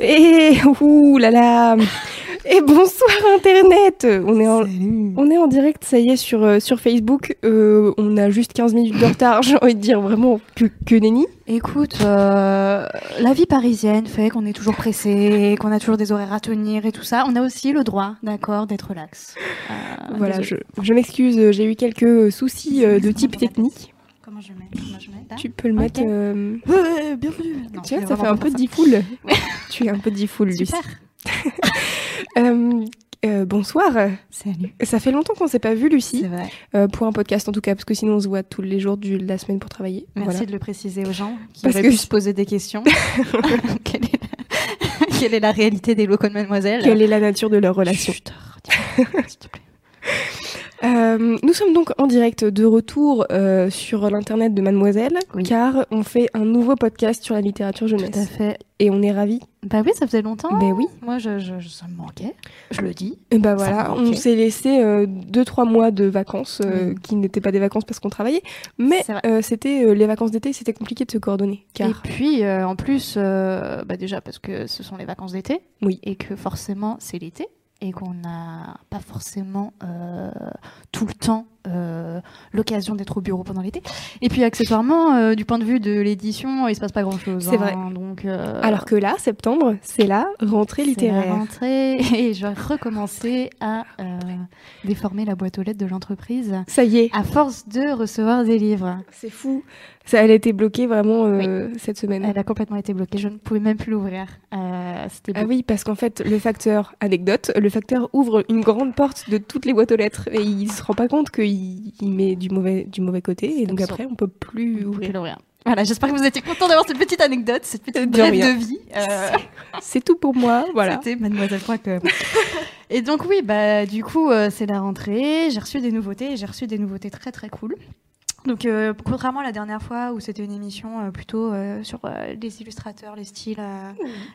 Et ouh là là Et bonsoir Internet On est en, on est en direct, ça y est, sur, euh, sur Facebook. Euh, on a juste 15 minutes de retard, j'ai envie de dire vraiment que, que nenni. Écoute, euh, la vie parisienne fait qu'on est toujours pressé, qu'on a toujours des horaires à tenir et tout ça. On a aussi le droit, d'accord, d'être relax. Euh, Voilà, je, je m'excuse, j'ai eu quelques soucis de type technique. Je mets là Tu peux le mettre... euh, Ouais, bienvenue. Non, Tu vois, ça fait un peu pas diffoul. tu es un peu diffoul, faire Lucie. Euh, euh, bonsoir. Salut. Ça fait longtemps qu'on s'est pas vu, Lucie. C'est vrai. Euh, pour un podcast en tout cas, parce que sinon on se voit tous les jours de la semaine pour travailler. Merci Voilà. de le préciser aux gens qui Parce auraient que pu se poser des questions. quelle, est la... quelle est la réalité des locaux de Mademoiselle? Quelle est la nature de leur relation? Chut, s'il te plaît. Euh, Nous sommes donc en direct de retour euh, sur l'internet de Mademoiselle, Oui. car on fait un nouveau podcast sur la littérature Tout à jeunesse. fait. Et on est ravis. Bah oui, ça faisait longtemps. Ben oui. Moi, je, je- ça me manquait. Je le dis. Et bah voilà, on s'est laissé euh, deux trois mois de vacances euh, Oui. qui n'étaient pas des vacances parce qu'on travaillait, mais euh, c'était euh, les vacances d'été, c'était compliqué de se coordonner. Car Et puis, euh, en plus, euh, bah déjà parce que ce sont les vacances d'été. Oui. Et que forcément, c'est l'été. Et qu'on n'a pas forcément euh, tout le temps euh, l'occasion d'être au bureau pendant l'été. Et puis, accessoirement, euh, du point de vue de l'édition, il se passe pas grand-chose. C'est vrai. hein. Donc, euh, alors que là, septembre, c'est la rentrée c'est la littéraire. rentrée et je vais recommencer à déformer la boîte aux lettres de l'entreprise Ça y est, à force de recevoir des livres. c'est fou. Ça, elle a été bloquée vraiment cette semaine. Elle a complètement été bloquée. Je ne pouvais même plus l'ouvrir. Ah oui, parce qu'en fait, le facteur, anecdote, le facteur ouvre une grande porte de toutes les boîtes aux lettres et il se rend pas compte qu'il il met du mauvais, du mauvais côté et donc absurde. après, on peut plus ouvrir. l'ouvrir. Voilà, j'espère que vous étiez content d'avoir cette petite anecdote, cette petite brève de vie. Euh, C'est tout pour moi, voilà. C'était mademoiselle.com. et donc oui, bah du coup, euh, c'est la rentrée. J'ai reçu des nouveautés. et J'ai reçu des nouveautés très très cool. Donc, euh, contrairement à la dernière fois où c'était une émission euh, plutôt euh, sur les illustrateurs, les styles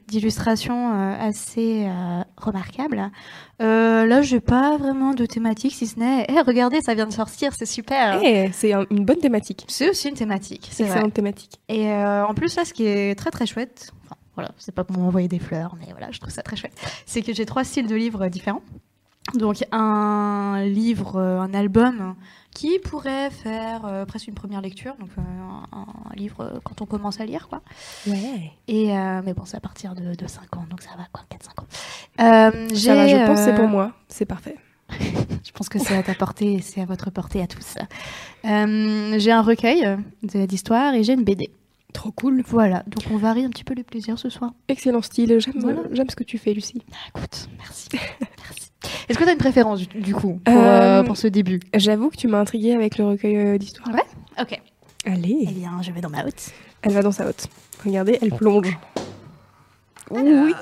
d'illustration assez remarquables, là, j'ai pas vraiment de thématique, si ce n'est, Eh, regardez, ça vient de sortir, c'est super. Eh, c'est un- une bonne thématique. C'est aussi une thématique, c'est. Excellente thématique. Et en plus, là, ce qui est très très chouette, enfin, voilà, c'est pas pour m'envoyer des fleurs, mais voilà, je trouve ça très chouette, c'est que j'ai trois styles de livres différents. Donc, un livre, un album qui pourrait faire euh, presque une première lecture, donc euh, un, un livre euh, quand on commence à lire, quoi. Ouais. Et, mais bon, c'est à partir de, de 5 ans, donc ça va, quoi, 4-5 ans. Ça va, je pense c'est pour moi. C'est parfait. je pense que c'est à ta portée c'est à votre portée à tous. J'ai un recueil d'histoires et j'ai une BD. Trop cool. Voilà, donc on varie un petit peu les plaisirs ce soir. Excellent style. J'aime Voilà. j'aime ce que tu fais, Lucie. Ah, écoute, merci. Est-ce que tu as une préférence du, du coup pour, Euh, euh, pour ce début? J'avoue que tu m'as intriguée avec le recueil euh, d'histoires. Ouais. Ok. Allez. Eh bien, je vais dans ma haute. Elle va dans sa haute. Regardez, elle plonge. Oui.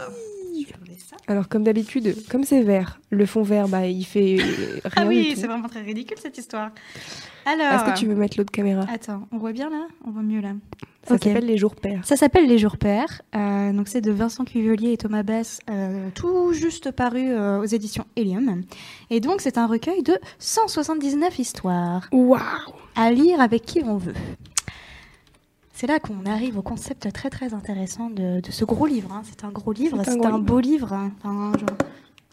Alors comme d'habitude, comme c'est vert, le fond vert, bah il fait rien Ah oui, c'est vraiment très ridicule cette histoire. Alors. Est-ce que tu veux mettre l'autre caméra? Attends, on voit bien là? On voit mieux là. Ça s'appelle les jours pairs. Ça s'appelle Les Jours Pairs. Euh, donc c'est de Vincent Cuvelier et Thomas Bess, euh, tout juste paru euh, aux éditions Helium. Et donc c'est un recueil de 179 histoires Waouh à lire avec qui on veut. C'est là qu'on arrive au concept très très intéressant de, de ce gros livre. hein. C'est un gros livre, C'est un beau livre. hein. Enfin, genre-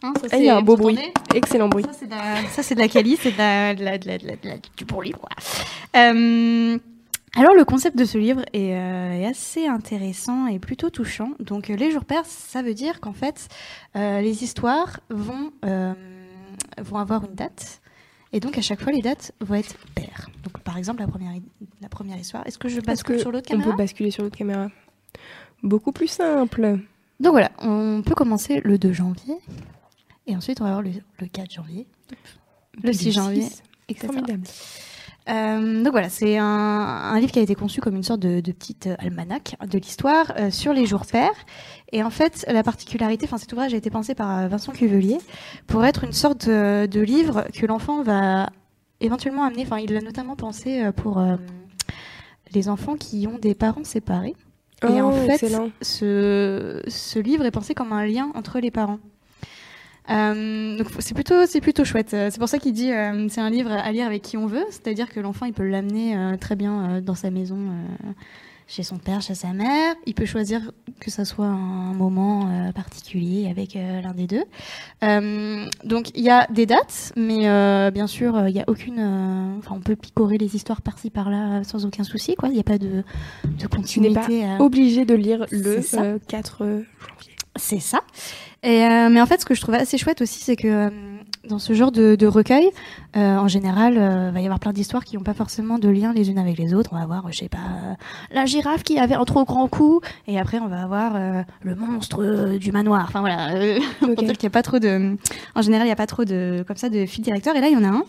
hein, ça, Et il y a un beau bruit. Excellent bruit. Ça, c'est de la, de quali, c'est du bon livre. Euh, alors, le concept de ce livre est, euh, est assez intéressant et plutôt touchant. Donc, euh, les jours pairs, ça veut dire qu'en fait, euh, les histoires vont, euh, vont avoir une date. Et donc, à chaque fois, les dates vont être paires. Donc, par exemple, la première, la première histoire. Est-ce que je bascule que sur l'autre on caméra peut basculer sur l'autre caméra Beaucoup plus simple. Donc, voilà, on peut commencer le 2 janvier. Et ensuite, on va avoir le, le 4 janvier. Le 6 janvier. C'est formidable. Euh, donc voilà, c'est un, un livre qui a été conçu comme une sorte de, de petite euh, almanach de l'histoire euh, sur les jours pairs. Et en fait, la particularité, enfin cet ouvrage a été pensé par euh, Vincent Cuvelier pour être une sorte de, de livre que l'enfant va éventuellement amener. Enfin, il l'a notamment pensé pour les enfants qui ont des parents séparés. Et en Oh, fait, excellent. ce, ce livre est pensé comme un lien entre les parents. Euh, donc c'est plutôt c'est plutôt chouette. Euh, C'est pour ça qu'il dit euh, c'est un livre à lire avec qui on veut, c'est-à-dire que l'enfant il peut l'amener euh, très bien dans sa maison, chez son père, chez sa mère. Il peut choisir que ça soit un moment particulier avec l'un des deux. Donc il y a des dates, mais bien sûr il y a aucune. Enfin on peut picorer les histoires par-ci par-là sans aucun souci quoi. Il n'y a pas de de Tu n'es pas continuité. obligé de lire le C'est ça. euh, 4 janvier. C'est ça. Et euh, mais en fait, ce que je trouvais assez chouette aussi, c'est que euh, dans ce genre de, de recueil, euh, en général, euh, va y avoir plein d'histoires qui n'ont pas forcément de lien les unes avec les autres. On va avoir, je sais pas, euh, la girafe qui avait un trop grand cou, et après on va avoir euh, le monstre du manoir. Enfin voilà, pour Ok. dire qu'il n'y a pas trop de, en général, il n'y a pas trop de comme ça de fil directeur. Et là, il y en a un.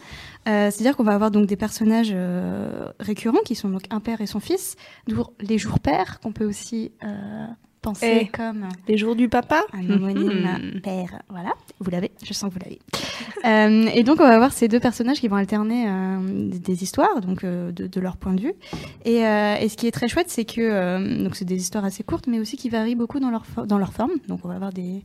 Euh, C'est-à-dire qu'on va avoir donc des personnages euh, récurrents qui sont donc un père et son fils, d'où les jours pères qu'on peut aussi penser Eh. comme Les jours du papa un homonyme Mhm. père. Voilà, vous l'avez, je sens que vous l'avez. Euh, et donc, on va avoir ces deux personnages qui vont alterner euh, des, histoires, donc euh, de, de leur point de vue. Et, et ce qui est très chouette, c'est que donc c'est des histoires assez courtes, mais aussi qui varient beaucoup dans leur, dans leur forme. Donc, on va avoir des,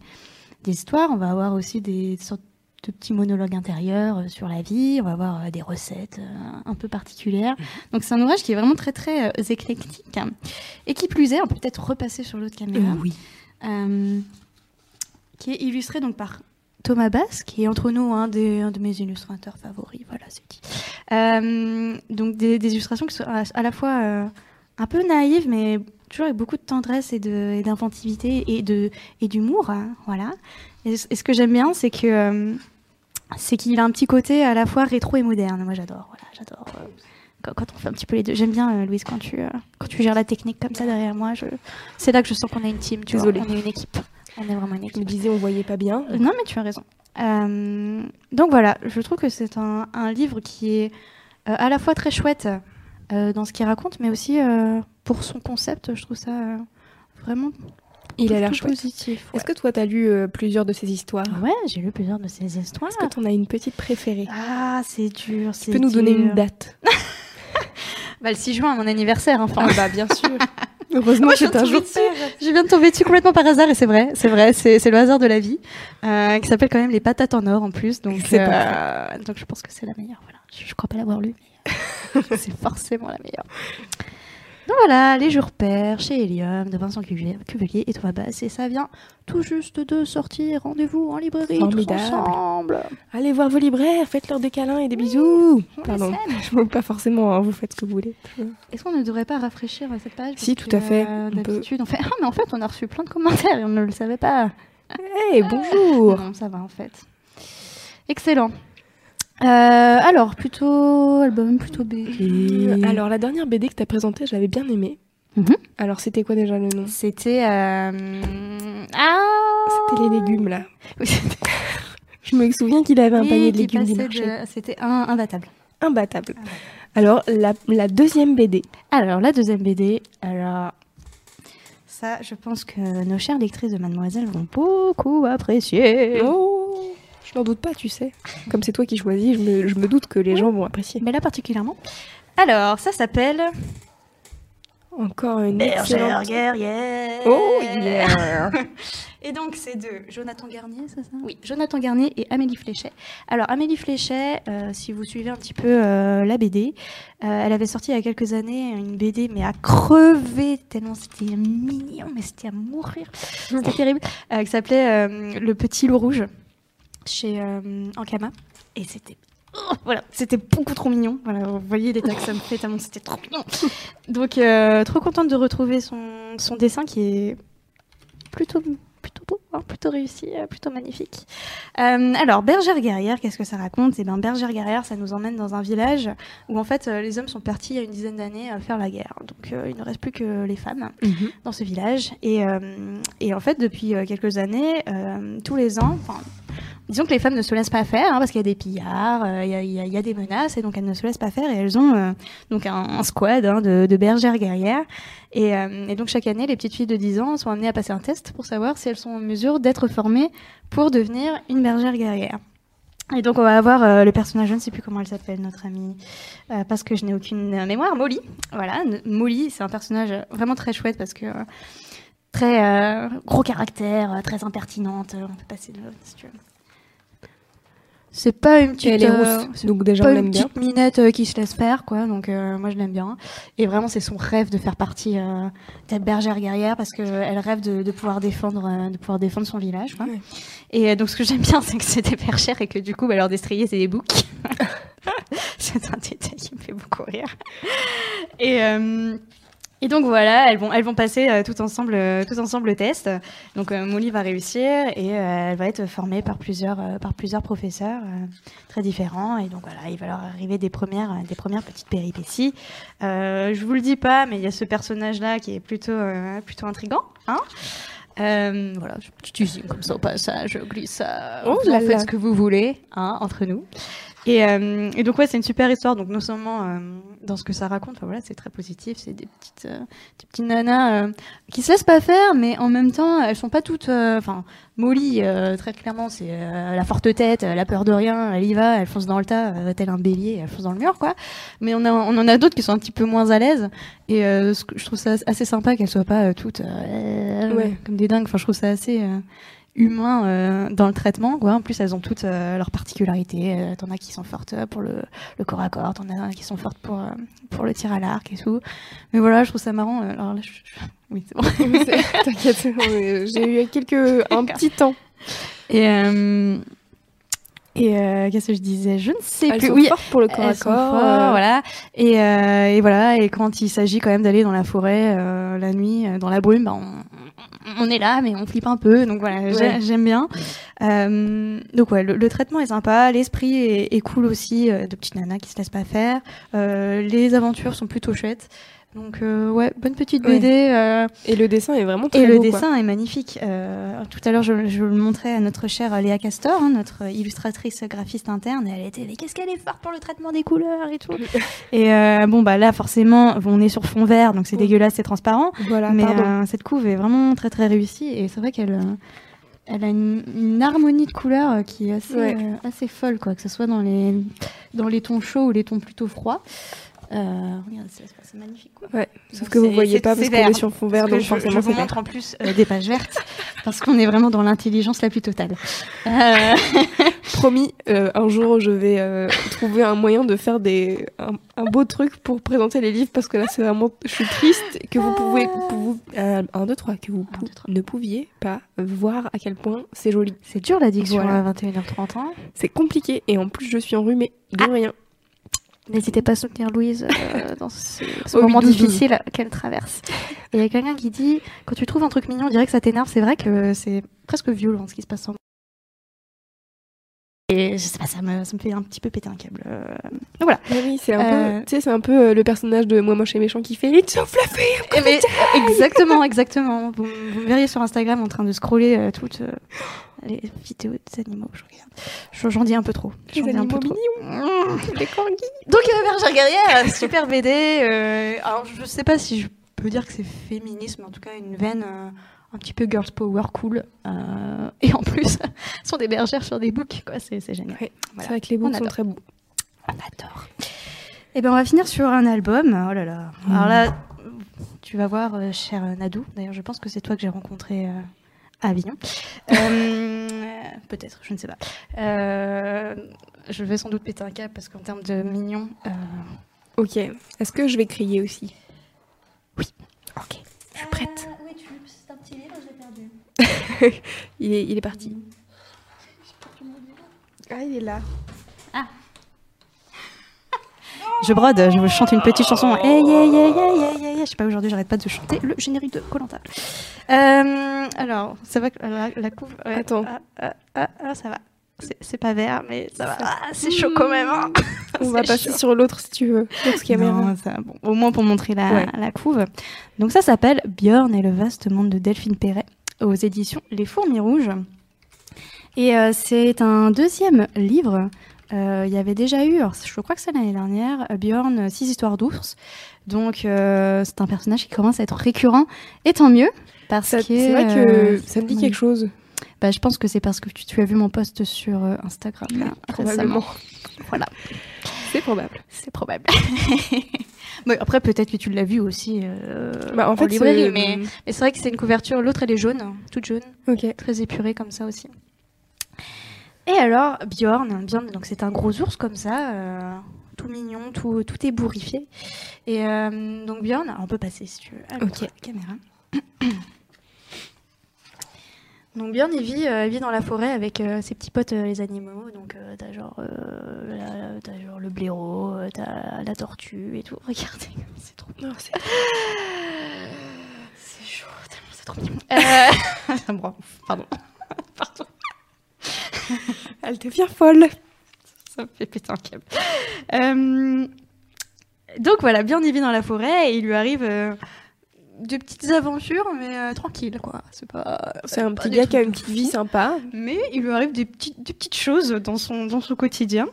des histoires, on va avoir aussi des sortes de petits monologues intérieurs euh, sur la vie, on va avoir euh, des recettes euh, un peu particulières. Donc, c'est un ouvrage qui est vraiment très, très éclectique. Et qui plus est, on peut peut-être repasser sur l'autre caméra oui. qui est illustré donc par Thomas Bass, qui est entre nous un, des, un de mes illustrateurs favoris. Voilà, c'est dit. Euh, donc des, des illustrations qui sont à, à la fois euh, un peu naïves, mais toujours avec beaucoup de tendresse et d'inventivité et d'humour. hein, voilà. Et, ce- et ce que j'aime bien, c'est que euh, c'est qu'il a un petit côté à la fois rétro et moderne. Moi, j'adore. Voilà, j'adore. euh, quand, quand on fait un petit peu les deux. J'aime bien, euh, Louise, quand tu, euh, quand tu gères la technique comme ça derrière moi. Je... C'est là que je sens qu'on est une team. Tu vois. On est une équipe. On est vraiment une équipe. disais, on voyait pas bien. Non, mais tu as raison. Donc voilà, je trouve que c'est un, un livre qui est à la fois très chouette dans ce qu'il raconte, mais aussi pour son concept, je trouve ça vraiment Il a l'air chouette. positif. ouais. Est-ce que toi, t'as lu euh, plusieurs de ces histoires? Ouais, j'ai lu plusieurs de ces histoires. Est-ce que t'en as une petite préférée? Ah, c'est dur. Tu peux nous donner une date? Bah, Le 6 juin, mon anniversaire, enfin. Ah bah bien sûr. Heureusement, Moi, je un viens de jour dessus. Je viens de tomber dessus complètement par hasard et c'est vrai, c'est vrai, c'est le hasard de la vie, euh, qui s'appelle quand même les patates en or en plus, donc euh, donc je pense que c'est la meilleure. Voilà, je, je crois pas l'avoir lu, mais c'est forcément la meilleure. Donc voilà, les jours pairs chez Helium de Vincent Cuvelier, et Thomas Bass et ça vient tout juste de sortir. Rendez-vous en librairie tous ensemble. Allez voir vos libraires, faites-leur des câlins et des bisous. Pardon, je veux pas forcément, hein, vous faites ce que vous voulez. Est-ce qu'on ne devrait pas rafraîchir cette page Si, tout à fait, euh. D'habitude, on fait ah mais en fait on a reçu plein de commentaires et on ne le savait pas. Hey, bonjour Non, ça va en fait. Excellent. Euh, alors, plutôt album, plutôt BD. Alors, la dernière BD que t'as présentée, j'avais bien aimé. Mhm. Alors, c'était quoi déjà le nom? C'était. euh, Ah C'était les légumes, là. Oui, Je me souviens qu'il avait un Oui, panier de légumes du passait marché. de- C'était un imbattable. Imbattable. Alors, la, la deuxième BD. Alors, la deuxième BD, alors. Ça, je pense que nos chères lectrices de Mademoiselle vont beaucoup apprécier. Oh Je n'en doute pas, tu sais. Comme c'est toi qui choisis, je me, je me doute que les gens vont apprécier. Mais là particulièrement. Alors, ça s'appelle Encore une excellente... guerrière. Oh yeah Et donc, c'est de Jonathan Garnier, c'est ça? Oui, Jonathan Garnier et Amélie Fléchet. Alors, Amélie Fléchet, euh, si vous suivez un petit peu euh, la BD, euh, elle avait sorti il y a quelques années une BD, mais à crever, tellement c'était mignon, mais c'était à mourir. C'était terrible. euh, qui s'appelait euh, Le Petit Loup Rouge, chez euh, Ankama. Et c'était. oh, voilà, c'était beaucoup trop mignon. Voilà, vous voyez l'état que ça me fait tellement c'était trop mignon. Donc, euh, trop contente de retrouver son, son dessin qui est plutôt plutôt beau, hein, plutôt réussi, euh, plutôt magnifique. Euh, alors, Bergère guerrière, qu'est-ce que ça raconte? Eh bien, Bergère guerrière, ça nous emmène dans un village où en fait les hommes sont partis il y a une dizaine d'années faire la guerre. Donc, euh, il ne reste plus que les femmes Mhm. dans ce village. Et, et en fait, depuis quelques années, tous les ans, disons que les femmes ne se laissent pas faire hein, parce qu'il y a des pillards, il y, a, des menaces et donc elles ne se laissent pas faire et elles ont donc un, squad hein, de, bergères guerrières. Et, et, donc chaque année, les petites filles de 10 ans sont amenées à passer un test pour savoir si elles sont en mesure d'être formées pour devenir une bergère guerrière. Et donc on va avoir euh, le personnage, je ne sais plus comment elle s'appelle, notre amie, euh, parce que je n'ai aucune mémoire, Molly. Voilà, Molly, c'est un personnage vraiment très chouette parce que euh, très gros caractère, très impertinente. On peut passer de si tu veux. C'est pas une petite, euh, donc déjà une petite minette euh, qui se laisse faire, quoi. Donc euh, moi je l'aime bien. Et vraiment c'est son rêve de faire partie de bergère guerrière parce qu'elle rêve de, pouvoir défendre, de pouvoir défendre son village. Quoi. Et donc ce que j'aime bien c'est que c'est des bergères et que du coup bah, leur destrier c'est des boucs. c'est un détail qui me fait beaucoup rire. Et et donc voilà, elles vont, elles vont passer euh, tout ensemble, euh, tout ensemble le test. Donc euh, Molly va réussir et elle va être formée par plusieurs, par plusieurs professeurs très différents. Et donc voilà, il va leur arriver des premières, des premières petites péripéties. je vous le dis pas, mais il y a ce personnage-là qui est plutôt, plutôt intrigant. Hein voilà, je suis comme ça au passage, je glisse ça. Oh vous en faites ce que vous voulez, hein, entre nous. Et, euh, et, donc ouais, c'est une super histoire. Donc non seulement euh, dans ce que ça raconte, enfin voilà, c'est très positif. C'est des petites, euh, des petites nanas qui se laissent pas faire, mais en même temps, elles sont pas toutes. Enfin, Molly, très clairement, c'est la forte tête, la peur de rien. Elle y va, elle fonce dans le tas, tel un bélier, elle fonce dans le mur, quoi. Mais on a, on en a d'autres qui sont un petit peu moins à l'aise. Et je trouve ça assez sympa qu'elles soient pas toutes ouais. comme des dingues. Enfin, je trouve ça assez humain euh, dans le traitement. Quoi. En plus, elles ont toutes euh, leurs particularités. Euh, t'en as qui sont fortes pour le, le corps à corps, t'en as qui sont fortes pour, pour le tir à l'arc et tout. Mais voilà, je trouve ça marrant. Alors là, oui, c'est bon. T'inquiète, j'ai eu quelques un petit temps. Et et euh, qu'est-ce que je disais? Je ne sais Elles plus. Sont oui, fortes pour le corps à corps. Voilà. Et, euh, et, voilà. Et quand il s'agit quand même d'aller dans la forêt la nuit, dans la brume, bah, on, on, est là, mais on flippe un peu. Donc voilà, j'aime bien. donc ouais, le, traitement est sympa, l'esprit est, est, cool aussi, de petites nanas qui se laissent pas faire. les aventures sont plutôt chouettes. Donc euh, ouais, bonne petite BD. Euh, et le dessin est vraiment très Et le dessin est magnifique. Euh, tout à l'heure, je, je, le montrais à notre chère Léa Castor, hein, notre illustratrice graphiste interne, et elle était mais qu'est-ce qu'elle est forte pour le traitement des couleurs et tout. et bon bah là forcément, on est sur fond vert, donc c'est dégueulasse, c'est transparent. Voilà. Mais cette couve est vraiment très très réussie et c'est vrai qu'elle elle a une, harmonie de couleurs qui est assez, assez folle, quoi, que ce soit dans les, dans les tons chauds ou les tons plutôt froids. Euh, c'est magnifique. Quoi. Ouais, sauf que vous voyez pas parce qu'on est sur fond vert, donc je, forcément je vous montre en plus euh, des pages vertes parce qu'on est vraiment dans l'intelligence la plus totale. Euh... Promis, euh, un jour je vais trouver un moyen de faire des un, un, beau truc pour présenter les livres parce que là c'est vraiment, je suis triste que vous pouvez, vous, un, deux, trois, que vous ne pouviez pas voir à quel point c'est joli. C'est dur l'addiction à 21h30. Hein c'est compliqué et en plus je suis enrhumée de ah. rien. N'hésitez pas à soutenir Louise euh, dans ce, moment difficile qu'elle traverse. Et il y a quelqu'un qui dit quand tu trouves un truc mignon, on dirait que ça t'énerve. C'est vrai que c'est presque violent ce qui se passe en. Et je sais pas, ça me, ça me fait un petit peu péter un câble. Euh. Donc voilà. oui, c'est un peu, euh, tu sais, c'est un peu le personnage de Moi moche et méchant qui fait It's so fluffy. Eh exactement, exactement. Vous, vous, me verriez sur Instagram en train de scroller toutes les vidéos des animaux. Je regarde. J'en dis un peu trop. J'en dis un peu trop. Mmh. les corgis. Donc euh, Bergère guerrière, super BD. Euh, alors je sais pas si je peux dire que c'est féminisme, mais en tout cas une veine euh, un petit peu girls power cool. Euh, et en plus, sont des bergères sur des books, quoi. C'est, génial. C'est vrai que les books sont très beaux. On adore. Et eh ben on va finir sur un album. Oh là là. Alors là, tu vas voir, cher Nadou. D'ailleurs, je pense que c'est toi que j'ai rencontré à Avignon. Euh, peut-être, je ne sais pas. Euh, je vais sans doute péter un câble parce qu'en termes de mignon. Euh, ok. Est-ce que je vais crier aussi Oui. Ok. Je suis prête. oui, tu... c'est un petit livre, je l'ai perdu. il, est, il est parti. Ah, il est là. Ah. Je brode, je vous chante une petite chanson. Hey, hey, hey. Je sais pas, aujourd'hui, j'arrête pas de chanter le générique de Colanta. Euh, alors, ça va que la, la couve. Attends. Ah, ah, ah, ça va. C'est pas vert, mais ça va. Ah, c'est chaud quand même. Hein. On va passer sur l'autre si tu veux. Non, ça, bon, au moins pour montrer la, la couve. Donc, ça s'appelle Björn et le vaste monde de Delphine Perret aux éditions Les Fourmis Rouges. Et euh, c'est un deuxième livre. Euh, Il y avait déjà eu, je crois que c'est l'année dernière, euh, Bjorn, Six histoires d'ours. Donc euh, c'est un personnage qui commence à être récurrent, et tant mieux. Parce Ça- que, C'est vrai que ça me dit quelque chose, Bah, je pense que c'est parce que tu, tu as vu mon post sur Instagram là, récemment. Voilà, C'est probable. c'est probable. Mais après, peut-être que tu l'as vu aussi euh, Bah, en fait, librairie, c'est- mais, mais c'est vrai que c'est une couverture. L'autre, elle est jaune, toute jaune, Ok. très épurée comme ça aussi. Et alors, Bjorn, Bjorn donc c'est un gros ours comme ça, euh, tout mignon, tout, tout ébouriffé. Et euh, donc Bjorn, on peut passer si tu veux à Ok. caméra. Donc il vit, euh, il vit dans la forêt avec euh, ses petits potes, euh, les animaux. Donc t'as genre, la- t'as genre le blaireau, t'as la tortue et tout. Regardez, c'est trop Non, c'est- c'est chaud, tellement c'est trop mignon. Pardon. pardon. Elle devient folle. Ça me fait péter un câble. Donc voilà, bien il vit dans la forêt et il lui arrive de petites aventures, mais euh, tranquille quoi. C'est pas. C'est un petit gars qui a une petite vie sympa. Mais il lui arrive des petites, des petites choses dans son, dans son quotidien.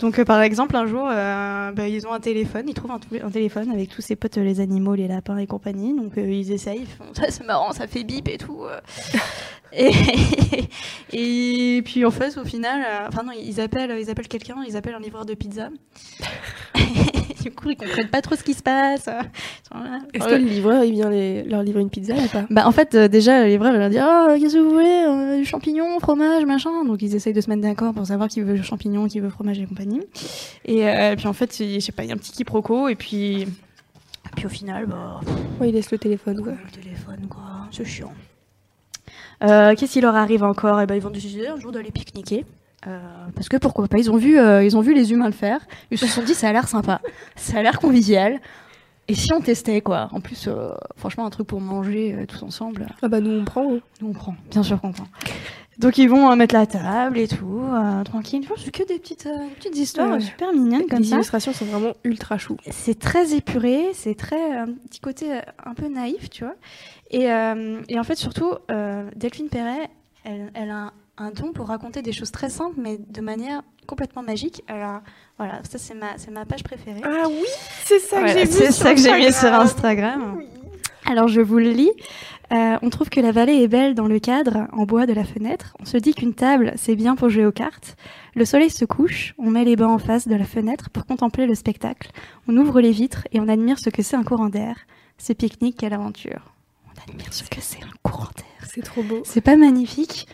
Donc, euh, par exemple, un jour, euh, bah, ils ont un téléphone, ils trouvent un, téléphone avec tous ses potes, les animaux, les lapins et compagnie. Donc, euh, ils essayent, ils font ça, c'est marrant, ça fait bip et tout. et, et puis, en fait, au final, enfin, non, ils appellent, ils appellent quelqu'un, ils appellent un livreur de pizza. du coup, ils comprennent pas trop ce qui se passe. Est-ce que le livreur, il vient les- leur livrer une pizza ou pas? Bah en fait euh, déjà le livreur il va dire ah qu'est-ce que vous voulez? Euh, du champignon fromage machin. Donc ils essayent de se mettre d'accord pour savoir qui veut champignon qui veut fromage et compagnie. Et euh, puis en fait il- je sais pas il y a un petit quiproquo et puis et puis au final bah Ouais, il laisse le téléphone, quoi. le téléphone quoi. C'est chiant. Euh, qu'est-ce qui leur arrive encore? Et ben ils vont décider un jour d'aller pique-niquer Euh, parce que pourquoi pas ils ont vu euh, ils ont vu les humains le faire ils se sont dit ça a l'air sympa ça a l'air convivial et si on testait quoi? En plus euh, franchement un truc pour manger tous ensemble Ah bah nous, on prend. hein. nous, on prend, bien sûr qu'on prend. Donc, ils vont mettre la table et tout, tranquille. Franchement, C'est que des petites, des petites histoires Ouais. super mignonnes comme Les ça. illustrations sont vraiment ultra chou. C'est très épuré, c'est très. un petit côté un peu naïf, tu vois. Et, et en fait, surtout, Delphine Perret, elle, elle a un, don pour raconter des choses très simples, mais de manière complètement magique. Alors, voilà, ça, c'est ma, ma page préférée. Ah oui, c'est ça Voilà, que j'ai vu. c'est ça que j'ai mis sur Instagram. Alors je vous le lis. Euh, on trouve que la vallée est belle dans le cadre, en bois de la fenêtre. On se dit qu'une table, c'est bien pour jouer aux cartes. Le soleil se couche, on met les bancs en face de la fenêtre pour contempler le spectacle. On ouvre les vitres et on admire ce que c'est un courant d'air. Ce pique-nique, quelle aventure. On admire ce que c'est un courant d'air. C'est trop beau. C'est pas magnifique.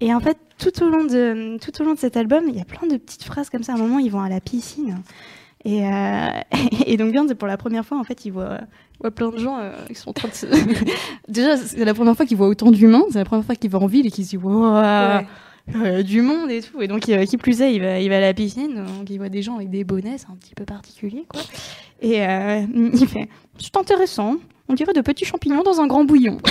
Et en fait, tout au long de tout au long de cet album, il y a plein de petites phrases comme ça. À un moment, ils vont à la piscine. Et, euh, et donc bien, c'est pour la première fois en fait, ils voient, ils voient plein de gens euh, qui sont en train de se... Déjà, c'est la première fois qu'ils voient autant d'humains. C'est la première fois qu'ils vont en ville et qu'ils se disent wow, Ouais. euh, du monde et tout. Et donc, euh, qui plus est, il va, il va à la piscine. Donc, il voit des gens avec des bonnets, c'est un petit peu particulier, quoi. Et il fait, c'est intéressant. On dirait de petits champignons dans un grand bouillon.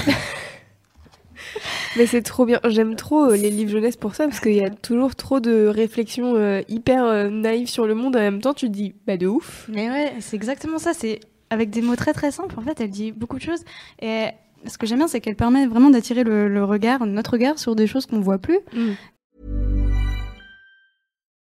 Mais c'est trop bien. J'aime trop euh, les livres jeunesse pour ça, parce qu'il y a toujours trop de réflexions euh, hyper euh, naïves sur le monde. En même temps, tu te dis, bah de ouf. Mais ouais, c'est exactement ça. C'est avec des mots très très simples. En fait, elle dit beaucoup de choses. Et ce que j'aime bien, c'est qu'elle permet vraiment d'attirer le, le regard, notre regard, sur des choses qu'on voit plus.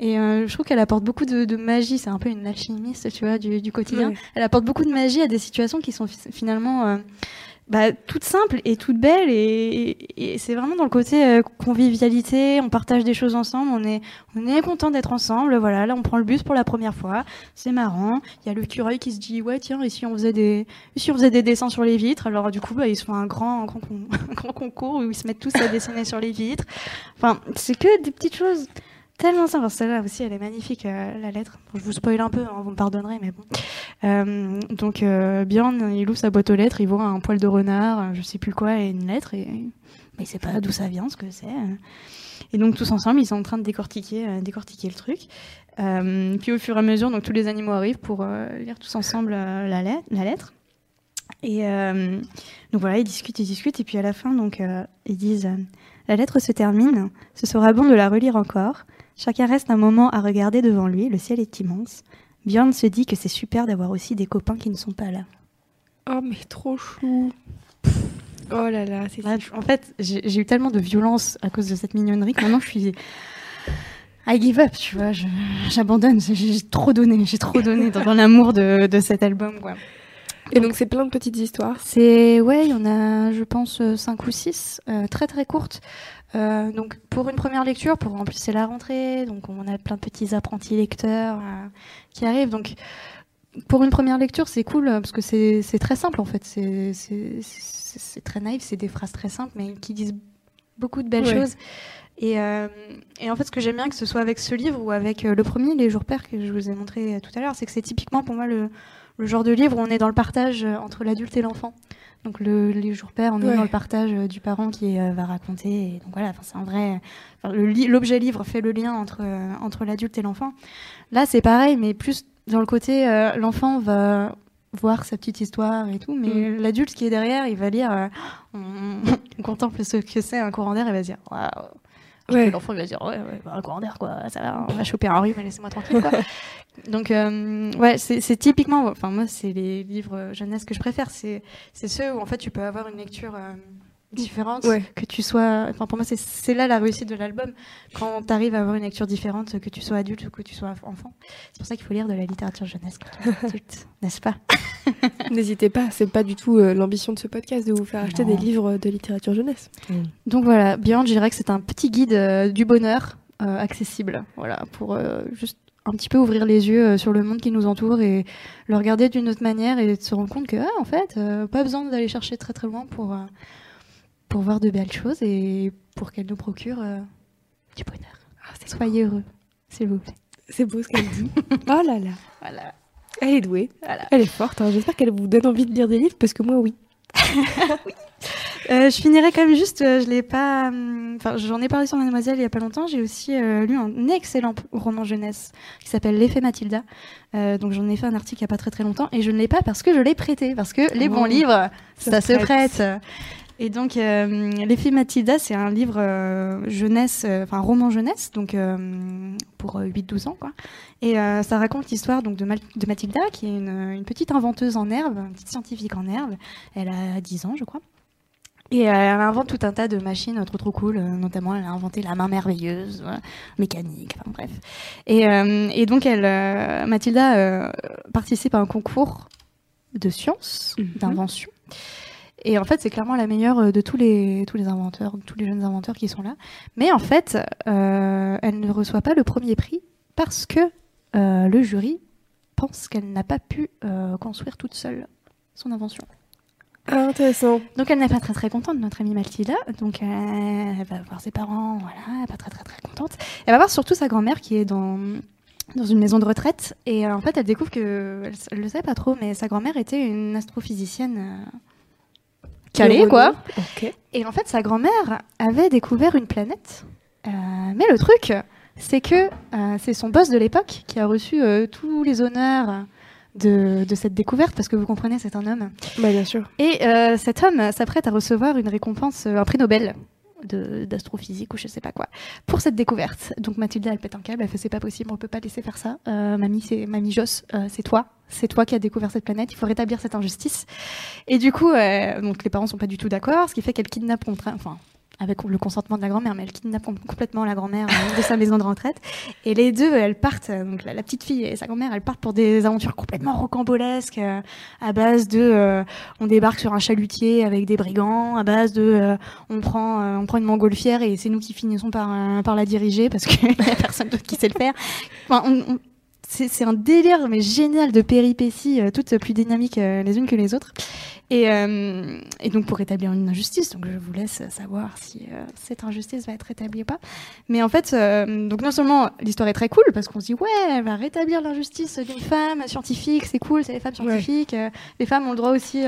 Et euh, je trouve qu'elle apporte beaucoup de, de magie. C'est un peu une alchimiste, tu vois, du, du quotidien. Elle apporte beaucoup de magie à des situations qui sont fi- finalement euh, bah, toutes simples et toutes belles. Et, et- et c'est vraiment dans le côté euh, convivialité. On partage des choses ensemble. On est, on est content d'être ensemble. Voilà, là, on prend le bus pour la première fois. C'est marrant. Il y a le cureuil qui se dit ouais tiens ici on faisait des, ici on faisait des dessins sur les vitres? Alors du coup bah, ils se font un grand, un grand, con- un grand concours où ils se mettent tous à dessiner sur les vitres. Enfin c'est que des petites choses tellement simple. Celle-là aussi, elle est magnifique, euh, la lettre. Je vous spoil un peu, hein, vous me pardonnerez, mais bon. Euh, donc, euh, Bjorn, il ouvre sa boîte aux lettres, il voit un poil de renard, euh, je sais plus quoi, et une lettre, et mais il sait pas d'où ça vient, ce que c'est. Et donc, tous ensemble, ils sont en train de décortiquer, décortiquer le truc. Puis, au fur et à mesure, donc tous les animaux arrivent pour lire tous ensemble la, la lettre. Et donc voilà, ils discutent, ils discutent, et puis à la fin, donc ils disent la lettre se termine. Ce sera bon de la relire encore. Chacun reste un moment à regarder devant lui. Le ciel est immense. Bjorn se dit que c'est super d'avoir aussi des copains qui ne sont pas là. Oh, mais trop chou. Oh là là, c'est je- en fait, j'ai eu tellement de violence à cause de cette mignonnerie que maintenant je suis. I give up, tu vois, j'abandonne. J'ai trop donné, j'ai trop donné dans, dans l'amour de, de cet album, quoi. Et donc, c'est plein de petites histoires. C'est, ouais, il y en a, je pense, euh, cinq ou six, euh, très très courtes. Euh, donc, pour une première lecture, pour en plus c'est la rentrée, donc on a plein de petits apprentis lecteurs euh, qui arrivent. Donc, pour une première lecture, c'est cool euh, parce que c'est très simple en fait. C'est très naïf, c'est des phrases très simples, mais qui disent beaucoup de belles Ouais. choses. Et, euh, et en fait, ce que j'aime bien, que ce soit avec ce livre ou avec le premier, Les Jours Pères, que je vous ai montré tout à l'heure, c'est que c'est typiquement pour moi le, le genre de livre où on est dans le partage entre l'adulte et l'enfant. Donc le, les jours pères, on est dans le partage euh, du parent qui euh, va raconter. Et donc voilà, c'est un vrai. li- L'objet livre fait le lien entre euh, entre l'adulte et l'enfant. Là, c'est pareil, mais plus dans le côté l'enfant va voir sa petite histoire et tout, mais l'adulte qui est derrière, il va lire, on, on contemple ce que c'est un courant d'air et va se dire waouh. Ouais. L'enfant va se dire ouais, ouais bah, d'air quoi, ça va, on va choper un rhume, laissez-moi tranquille quoi. Donc euh, ouais, c'est typiquement, enfin moi c'est les livres jeunesse que je préfère, c'est c'est ceux où en fait tu peux avoir une lecture euh, différente, Ouais. que tu sois, enfin pour moi c'est c'est là la réussite de l'album, quand tu arrives à avoir une lecture différente, que tu sois adulte ou que tu sois enfant. C'est pour ça qu'il faut lire de la littérature jeunesse n'est-ce pas? N'hésitez pas, c'est pas du tout euh, l'ambition de ce podcast de vous faire acheter Non. des livres de littérature jeunesse. Donc voilà, Beyond, je dirais que c'est un petit guide euh, du bonheur euh, accessible, voilà, pour juste un petit peu ouvrir les yeux sur le monde qui nous entoure et le regarder d'une autre manière et de se rendre compte que, ah, en fait, pas besoin d'aller chercher très très loin pour, pour voir de belles choses et pour qu'elles nous procurent euh, du bonheur. Soyez heureux, s'il vous plaît. C'est beau ce qu'elle dit. oh là là, Voilà. elle est douée. Voilà. Elle est forte. hein. J'espère qu'elle vous donne envie de lire des livres parce que moi, oui. Euh, je finirai quand même juste, euh, je l'ai pas, hum, enfin j'en ai parlé sur Mademoiselle il y a pas longtemps. J'ai aussi euh, lu un excellent roman jeunesse qui s'appelle L'effet Mathilda. Donc j'en ai fait un article il y a pas très très longtemps et je ne l'ai pas parce que je l'ai prêté parce que les Oh, bons livres ça, se se prête. prête. Et donc euh, L'effet Mathilda c'est un livre euh, jeunesse, euh, enfin roman jeunesse donc euh, pour euh, 8-12 ans quoi. Et ça raconte l'histoire donc de, Mal- de Mathilda qui est une, une petite inventeuse en herbe, une petite scientifique en herbe. Elle a 10 ans je crois. Et elle invente tout un tas de machines trop trop cool, notamment elle a inventé la main merveilleuse, voilà, mécanique, enfin bref. Et, et donc elle, Mathilda participe à un concours de sciences, Mhm. d'invention. Et en fait, c'est clairement la meilleure euh, de tous les tous les inventeurs, tous les jeunes inventeurs qui sont là. Mais en fait, euh, elle ne reçoit pas le premier prix parce que euh, le jury pense qu'elle n'a pas pu euh, construire toute seule son invention. Ah, intéressant. Donc elle n'est pas très très contente, notre amie Mathilda. Donc elle va voir ses parents, voilà, elle n'est pas très très très contente. Elle va voir surtout sa grand-mère qui est dans dans une maison de retraite et en fait elle découvre que elle, elle le savait pas trop, mais sa grand-mère était une astrophysicienne calée quoi. Et en fait sa grand-mère avait découvert une planète. Euh, mais le truc, c'est que euh, c'est son boss de l'époque qui a reçu euh, tous les honneurs de, de cette découverte parce que vous comprenez, c'est un homme. Bah, bien sûr. Et cet homme s'apprête à recevoir une récompense, un prix Nobel d'astrophysique ou je sais pas quoi, pour cette découverte. Donc Mathilda, elle pète un câble, elle fait c'est pas possible, on peut pas laisser faire ça. Mamie, c'est mamie Joss, c'est toi, c'est toi qui as découvert cette planète, il faut rétablir cette injustice. Et du coup, euh, donc les parents sont pas du tout d'accord, ce qui fait qu'elle kidnappe enfin avec le consentement de la grand-mère, mais elle kidnappe com- complètement la grand-mère euh, de sa maison de retraite. Et les deux, elles partent, euh, donc la, petite fille et sa grand-mère, elles partent pour des aventures complètement rocambolesques, à base de on débarque sur un chalutier avec des brigands, à base de on prend on prend une montgolfière et c'est nous qui finissons par par la diriger parce qu'il y a personne d'autre qui sait le faire. Enfin, on- c'est un délire mais génial de péripéties, euh, toutes plus dynamiques euh, les unes que les autres. Et, euh, et donc pour rétablir une injustice, donc je vous laisse savoir si cette injustice va être rétablie ou pas. Mais en fait, donc non seulement l'histoire est très cool parce qu'on se dit ouais, elle va rétablir l'injustice d'une femme scientifique, c'est cool, c'est les femmes scientifiques, les femmes ont le droit aussi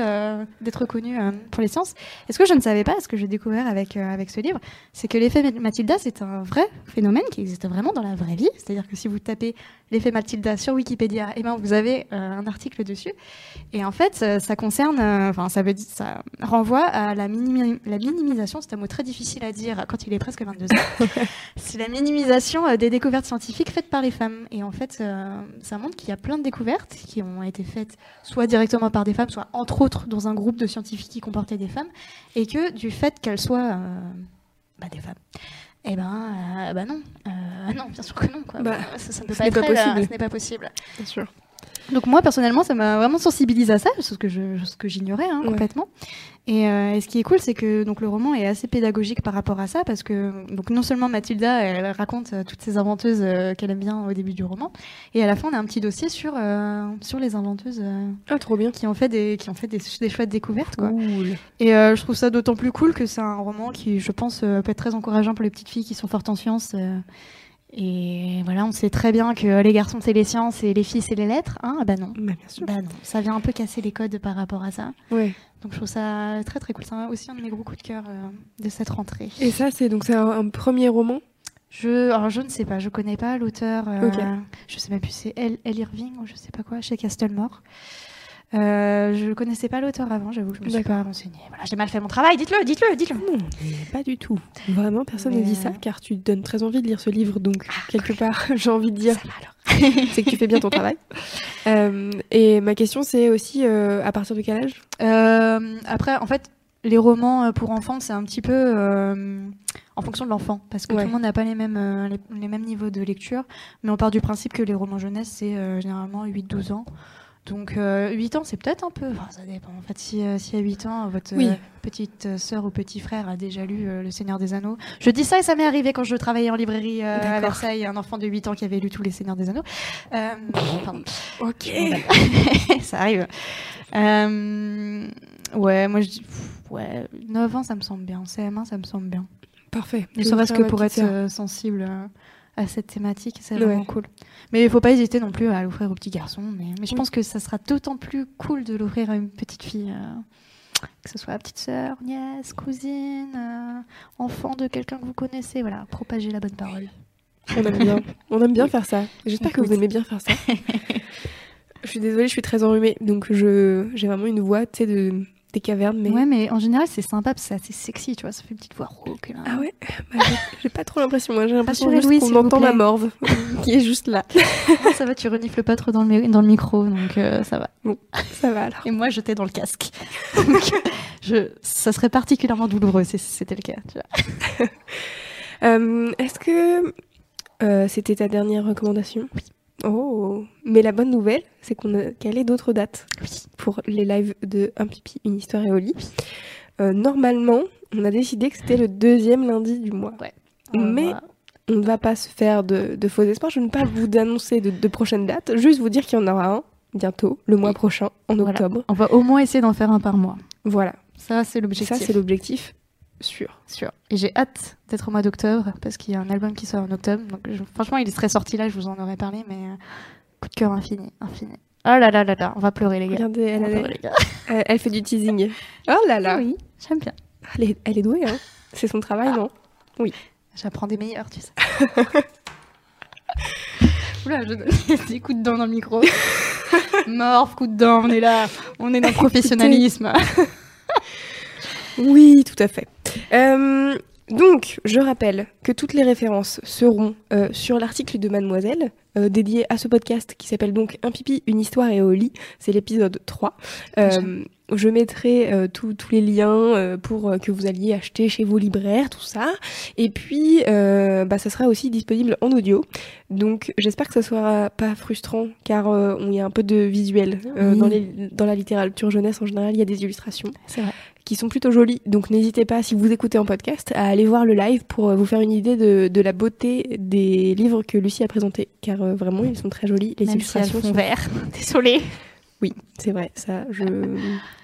d'être reconnues pour les sciences. Et ce que je ne savais pas, ce que j'ai découvert avec avec ce livre, c'est que l'effet Mathilda c'est un vrai phénomène qui existe vraiment dans la vraie vie. C'est-à-dire que si vous tapez l'effet Mathilda sur Wikipédia, eh ben vous avez euh, un article dessus. Et en fait, euh, ça concerne, euh, enfin, ça veut dire, ça renvoie à la, minimi- la minimisation. C'est un mot très difficile à dire quand il est presque 22 heures. c'est la minimisation des découvertes scientifiques faites par les femmes. Et en fait, ça montre qu'il y a plein de découvertes qui ont été faites soit directement par des femmes, soit entre autres dans un groupe de scientifiques qui comportait des femmes, et que du fait qu'elles soient euh, bah, des femmes. Eh ben, euh, bah non, Euh, non, bien sûr que non, quoi. Bah, ça, ça ne peut pas être elle, possible. ce n'est pas possible. Bien sûr. Donc moi personnellement, ça m'a vraiment sensibilisé à ça, ce que je, ce que j'ignorais hein, Ouais. complètement. Et, euh, et ce qui est cool, c'est que donc le roman est assez pédagogique par rapport à ça, parce que donc non seulement Mathilda, elle raconte euh, toutes ces inventeuses euh, qu'elle aime bien au début du roman, et à la fin on a un petit dossier sur euh, sur les inventeuses Ah, trop bien. qui ont fait des qui ont fait des, des chouettes découvertes quoi. Cool. Et je trouve ça d'autant plus cool que c'est un roman qui, je pense, peut être très encourageant pour les petites filles qui sont fortes en sciences. Et voilà, on sait très bien que les garçons c'est les sciences et les filles c'est les lettres. Hein ah bah non. Bah, bien sûr. Bah non, ça vient un peu casser les codes par rapport à ça. Ouais. Donc je trouve ça très très cool. C'est aussi un de mes gros coups de cœur euh, de cette rentrée. Et ça, c'est donc c'est un, un premier roman? Je, alors je ne sais pas, je connais pas l'auteur. euh, Ok. Je sais même plus, c'est Elle, Elle Irving ou je sais pas quoi, chez Castlemore. Euh, je connaissais pas l'auteur avant, j'avoue, que je me suis pas renseignée. Voilà, j'ai mal fait mon travail, dites-le, dites-le, dites-le. Non, pas du tout. Vraiment, personne ne dit ça, euh, car tu donnes très envie de lire ce livre, donc Ah, quelque part, j'ai envie de dire, Ça va alors. c'est que tu fais bien ton travail. Euh, et ma question, c'est aussi euh, à partir de quel âge? Après, en fait, les romans pour enfants, c'est un petit peu euh, en fonction de l'enfant, parce que Ouais. tout le monde n'a pas les mêmes, euh, les, les mêmes niveaux de lecture, mais on part du principe que les romans jeunesse, c'est euh, généralement 8-12 ans. Donc euh, 8 ans, c'est peut-être un peu, enfin, ça dépend. En fait, si, euh, si à 8 ans, votre euh, Oui. petite euh, sœur ou petit frère a déjà lu euh, Le Seigneur des Anneaux, je dis ça et ça m'est arrivé quand je travaillais en librairie euh, à. Versailles, un enfant de 8 ans qui avait lu tous les Seigneurs des Anneaux. Pardon. Ok. ça arrive. Ouais, moi je dis, ouais, 9 ans ça me semble bien. CM1 ça me semble bien. Parfait. Ne serait-ce que pour être sensible à cette thématique, c'est Ouais. vraiment cool. Mais il faut pas hésiter non plus à l'offrir aux petits garçons. Mais, mais je pense que ça sera d'autant plus cool de l'offrir à une petite fille. euh, que ce soit petite sœur, nièce, cousine, euh, enfant de quelqu'un que vous connaissez. Voilà, propager la bonne parole. On aime bien. On aime bien faire ça. J'espère que vous aimez bien faire ça. je suis désolée, je suis très enrhumée, donc j'ai vraiment une voix, tu sais, de des cavernes, mais Ouais, mais en général c'est sympa, parce que c'est assez sexy, tu vois. Ça fait une petite voix rauque. là. ah ouais, bah, j'ai- pas trop l'impression. Moi, j'ai l'impression qu'on entend ma morve qui est juste là. Ça va, tu renifles pas trop dans le, dans le micro, donc euh, ça va. Ça va alors. Et moi, j'étais dans le casque. Donc, je, ça serait particulièrement douloureux si c'était le cas. Tu vois. Euh, Est-ce que euh, c'était ta dernière recommandation? Oui. Oh, mais la bonne nouvelle, c'est qu'on a calé d'autres dates Oui. pour les lives de Un pipi, une histoire et au lit. Euh, normalement, on a décidé que c'était le deuxième lundi du mois. Mais Voilà. on ne va pas se faire de, de faux espoirs. Je ne vais pas vous annoncer de, de prochaines dates, juste vous dire qu'il y en aura un bientôt, le mois Oui. prochain, en Voilà. octobre. on va au moins essayer d'en faire un par mois. Voilà, Ça, c'est l'objectif. ça c'est l'objectif sûr. sûr. Et j'ai hâte d'être au mois d'octobre parce qu'il y a un album qui sort en octobre. Donc, je- franchement, il serait sorti là, je vous en aurais parlé, mais euh, coup de cœur infini, infini. Oh là là là là, on va pleurer les gars. Regardez, elle, elle- pleurer, les gars. elle- elle fait du teasing. Oh là là, Oui, j'aime bien. elle est, elle est douée, hein. c'est son travail, non? J'apprends des meilleurs, tu sais. Oula, je donne des coups de dents dans le micro. Morph, coup de dents, on est là. On est dans le professionnalisme. Oui, tout à fait. Euh, donc, je rappelle que toutes les références seront euh, sur l'article de Mademoiselle, euh, dédié à ce podcast qui s'appelle donc Un pipi, une histoire et au lit. C'est l'épisode 3. Euh, je mettrai tous les liens pour que vous alliez acheter chez vos libraires, tout ça. Et puis, bah, ça sera aussi disponible en audio. Donc, j'espère que ça sera pas frustrant, car on y a un peu de visuel Oui. dans, les, dans la littérature jeunesse en général. Il y a des illustrations C'est vrai. Qui sont plutôt jolies. Donc, n'hésitez pas, si vous écoutez en podcast, à aller voir le live pour euh, vous faire une idée de, de la beauté des livres que Lucie a présentés, car euh, vraiment, ils sont très jolis. Les Même si elles illustrations font sont vert. Désolée. oui, c'est vrai, ça, je.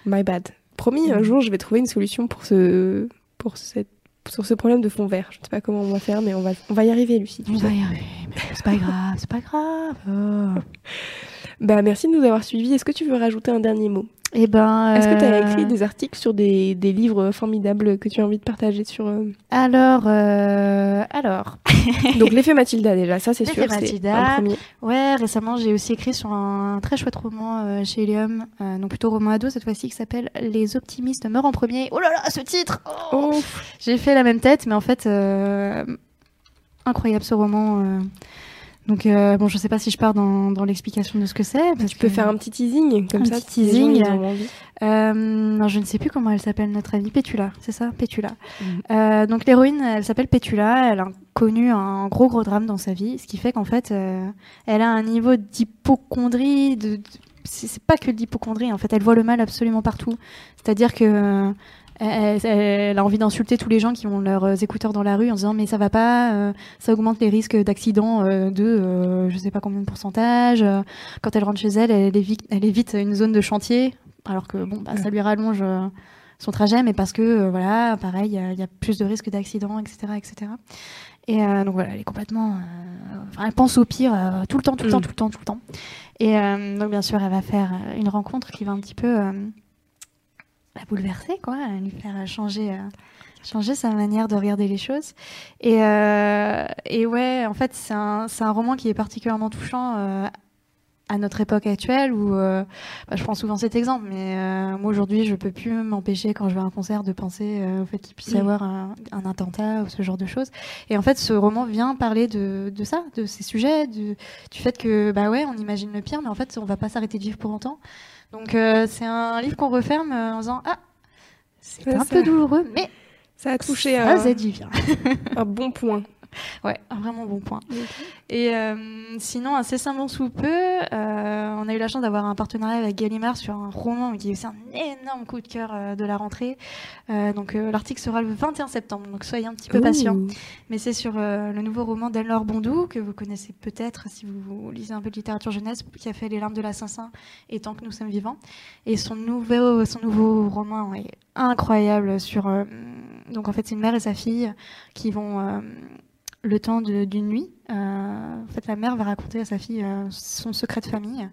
My bad. Promis, un jour, je vais trouver une solution pour ce, pour cette, sur ce problème de fond vert. Je ne sais pas comment on va faire, mais on va, on va y arriver, Lucie. On va y arriver. mais C'est pas grave, c'est pas grave. Oh. Bah, merci de nous avoir suivis. Est-ce que tu veux rajouter un dernier mot? Eh ben. Est-ce que tu as euh, écrit des articles sur des, des livres formidables que tu as envie de partager sur. euh, Alors, euh, alors. Donc, l'effet Mathilda, déjà, ça, c'est sûr. Mathilda. un premier. Ouais, récemment, j'ai aussi écrit sur un très chouette roman euh, chez Helium, euh, donc plutôt roman ado cette fois-ci, qui s'appelle Les optimistes meurent en premier. Oh là là, ce titre oh J'ai fait la même tête, mais en fait, euh, incroyable ce roman. Donc, euh, bon, je sais pas si je pars dans, dans l'explication de ce que c'est. tu peux que- faire un petit teasing, comme Un ça. petit gens, teasing. ils ont envie. Euh, non, je ne sais plus comment elle s'appelle, notre amie Pétula, c'est ça Pétula. Mhm. Euh, donc l'héroïne, elle s'appelle Pétula, elle a connu un gros gros drame dans sa vie, ce qui fait qu'en fait, elle a un niveau d'hypochondrie, de, de- c'est pas que l'hypochondrie, en fait, elle voit le mal absolument partout. C'est-à-dire que elle, elle- elle a envie d'insulter tous les gens qui ont leurs euh, écouteurs dans la rue en disant mais ça va pas, euh, ça augmente les risques d'accident euh, de euh, je sais pas combien de pourcentage. Euh, Quand elle rentre chez elle, elle évite, elle évite une zone de chantier, alors que bon, bah, ça lui rallonge euh, son trajet, mais parce que euh, voilà, pareil, il y y, a plus de risques d'accident, etc., etc. Et euh, donc voilà, elle est complètement, euh, enfin, elle pense au pire euh, tout le temps, tout le temps, Mm. tout le temps, tout le temps. Et euh, donc bien sûr, elle va faire euh, une rencontre qui va un petit peu euh, la bouleverser, quoi, lui faire changer. euh, changer sa manière de regarder les choses. Et, euh, et ouais, en fait, c'est un, un roman qui est particulièrement touchant euh, à notre époque actuelle où euh, bah, je prends souvent cet exemple, mais euh, moi aujourd'hui, je peux plus m'empêcher quand je vais à un concert de penser euh, au fait qu'il puisse y avoir un, un attentat ou ce genre de choses. Et en fait, ce roman vient parler de, de ça, de ces sujets, du, du fait que bah ouais, on imagine le pire, mais en fait, on va pas s'arrêter de vivre pour longtemps. Donc euh, c'est un livre qu'on referme euh, en disant ah c'est un ça- peu douloureux, mais Ça a touché ça un, bien. un bon point. Ouais, un vraiment bon point. Et euh, sinon, incessamment sous peu, euh, on a eu la chance d'avoir un partenariat avec Gallimard sur un roman qui est aussi un énorme coup de cœur euh, de la rentrée. Euh, donc l'article sera le 21 septembre, donc soyez un petit peu patients. Mais c'est sur le nouveau roman d'Anne-Laure Bondou, que vous connaissez peut-être si vous lisez un peu de littérature jeunesse, qui a fait Les larmes de l'assassin et Tant que nous sommes vivants. Et son nouveau, son nouveau roman est incroyable sur... euh, donc en fait, c'est une mère et sa fille qui vont... euh, le temps d'une nuit, euh, en fait, la mère va raconter à sa fille son secret de famille.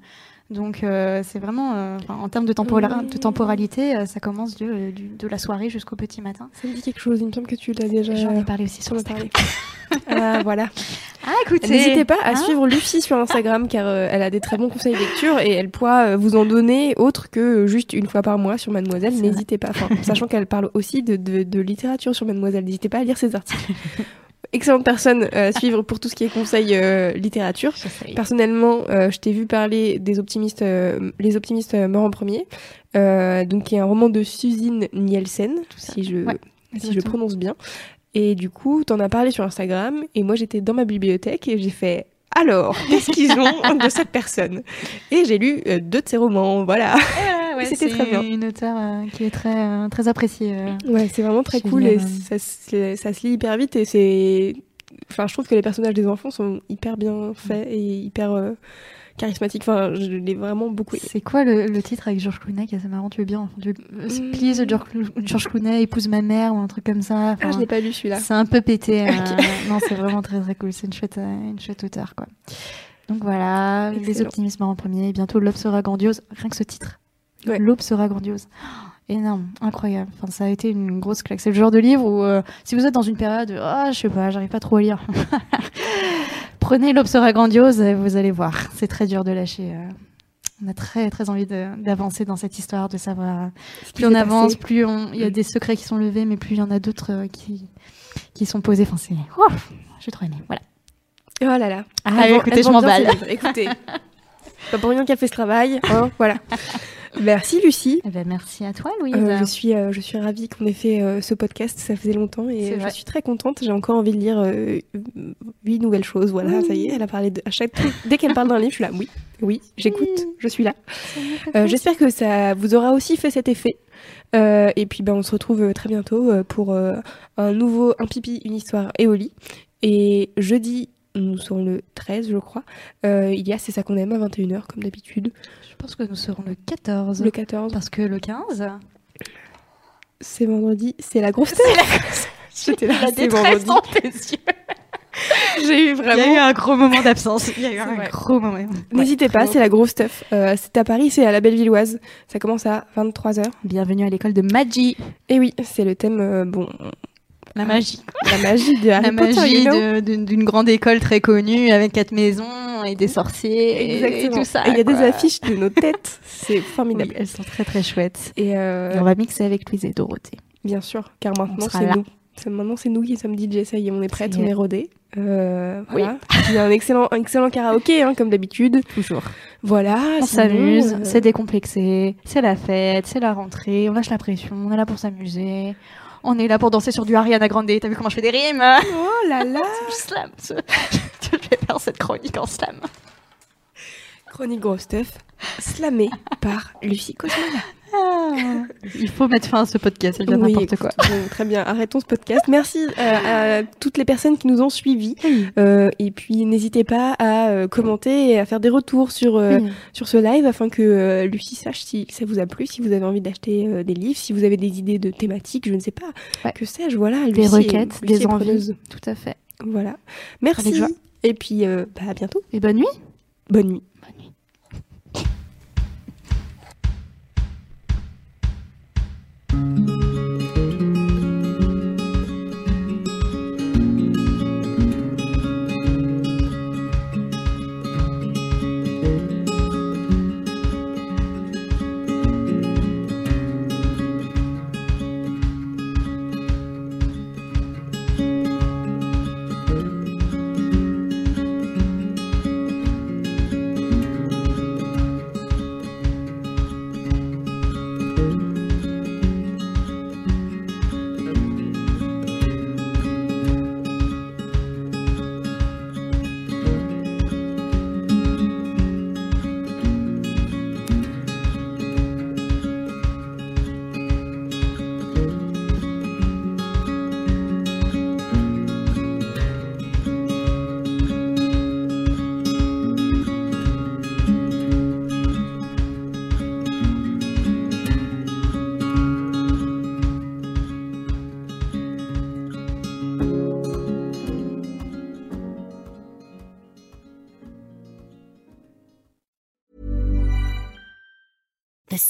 Donc, euh, c'est vraiment, euh, en termes de, tempora- de temporalité, euh, ça commence de, de la soirée jusqu'au petit matin. Ça me dit quelque chose. Il me semble que tu l'as déjà. J'en ai parlé aussi sur Instagram. voilà. Ah, écoutez N'hésitez pas à hein suivre Lucie sur Instagram car elle a des très bons conseils de lecture et elle pourra vous en donner autre que juste une fois par mois sur Mademoiselle. N'hésitez pas. Enfin, sachant qu'elle parle aussi de- de littérature sur Mademoiselle. N'hésitez pas à lire ses articles. Excellente personne euh, à suivre pour tout ce qui est conseil euh, littérature. Personnellement, euh, je t'ai vu parler des optimistes, euh, les optimistes euh, meurent en premier, euh, donc qui est un roman de Suzine Nielsen, si je, Ouais, si je prononce bien. Et du coup, t'en as parlé sur Instagram, et moi j'étais dans ma bibliothèque et j'ai fait. Alors, qu'est-ce qu'ils ont de cette personne? Et j'ai lu deux de ses romans, voilà. Ouais, C'était c'est très bien. une auteure euh, qui est très, euh, très appréciée. euh. Ouais, c'est vraiment très cool et ça, se- ça se lit hyper vite et c'est. Enfin, je trouve que les personnages des enfants sont hyper bien faits et hyper charismatiques. Enfin, je l'ai vraiment beaucoup. C'est quoi le, le titre avec Georges Clooney qui est assez marrant? Tu veux bien tu- euh, Hmm. Please, George, Clo- George Clooney épouse ma mère ou un truc comme ça. Ah, je Enfin, n'ai pas lu celui-là. C'est un peu pété. euh, non, c'est vraiment très très cool. C'est une chouette, une chouette auteure, quoi. Donc voilà, les Excellent. optimismes en premier. Bientôt, l'aube sera grandiose. Rien que ce titre. Ouais. L'aube sera grandiose. Oh, énorme, incroyable. Enfin, ça a été une grosse claque. C'est le genre de livre où, euh, si vous êtes dans une période, de, ah, je sais pas, j'arrive pas trop à lire. Prenez l'aube sera grandiose et vous allez voir. C'est très dur de lâcher. euh. On a très très envie d'avancer dans cette histoire, de savoir euh, plus on avance, passé. plus on- il y a des secrets qui sont levés, mais plus il y en a d'autres euh, qui, qui sont posés. Enfin, c'est. Oh, J'ai trop aimé. Voilà. Oh là là. Ah, vend- écoutez, je m'emballe. Écoutez. Pas pour rien qu'elle fait ce travail. hein, voilà. Merci Lucie. Eh ben, merci à toi, Louise. Euh, je suis, euh, je suis ravie qu'on ait fait euh, ce podcast. Ça faisait longtemps et je suis très contente. J'ai encore envie de lire huit nouvelles choses. Voilà, ça y est, elle a parlé de à chaque truc. Dès qu'elle parle d'un livre, je suis là. Oui, oui, j'écoute. Je suis là. J'espère que ça vous aura aussi fait cet effet. Et puis, ben, on se retrouve très bientôt pour un nouveau Un pipi, une histoire et au lit. Et jeudi, nous serons le 13, je crois. Euh, il y a C'est ça qu'on aime à 21h, comme d'habitude. Je pense que nous serons le 14. Le 14, Parce que le 15, c'est vendredi, c'est la grosse tête. J'étais là, la c'est détresse vendredi. dans tes yeux. J'ai eu Il y a eu vraiment. un gros moment d'absence. Il y a eu un vrai. gros moment. N'hésitez pas, c'est la grosse stuff. Euh, c'est à Paris, c'est à la Bellevilloise. Ça commence à 23h. Bienvenue à l'école de magie. Et oui, c'est le thème, euh, bon, La magie. la magie de Harry La Potter, magie you know. de- d'une grande école très connue avec quatre maisons et des sorciers Exactement. et tout ça. Il y a des affiches de nos têtes. C'est Oui, formidable. elles sont très très chouettes. Et euh, Et on va mixer avec Louise et Dorothée. bien sûr, car maintenant c'est nous. C'est- Maintenant c'est nous qui sommes DJ, ça y est, on est prêtes, Ça y on est. est rodés. Euh, voilà. Il y a un excellent, un excellent karaoké, hein, comme d'habitude. Toujours. Voilà. On s'amuse, euh, c'est décomplexé, c'est la fête, c'est la rentrée, on lâche la pression, on est là pour s'amuser. On est là pour danser sur du Ariana Grande. T'as vu comment je fais des rimes Oh là là Je slam. Je vais faire cette chronique en slam. Chronique Gros Stuff, slamée par Lucie Cosmala. Il faut mettre fin à ce podcast, c'est bien Oui, n'importe quoi. bon, très bien, arrêtons ce podcast. Merci euh, à toutes les personnes qui nous ont suivis. Euh, et puis, n'hésitez pas à euh, commenter et à faire des retours sur, euh, Oui. sur ce live afin que Lucie sache si ça vous a plu, si vous avez envie d'acheter des livres, si vous avez des idées de thématiques, je ne sais pas. Ouais. Que sais-je, voilà. Des est- requêtes, Lucie des envies. Tout à fait. Voilà. Merci. Et puis, bah, à bientôt. Et bonne nuit. Bonne nuit. Bonne nuit.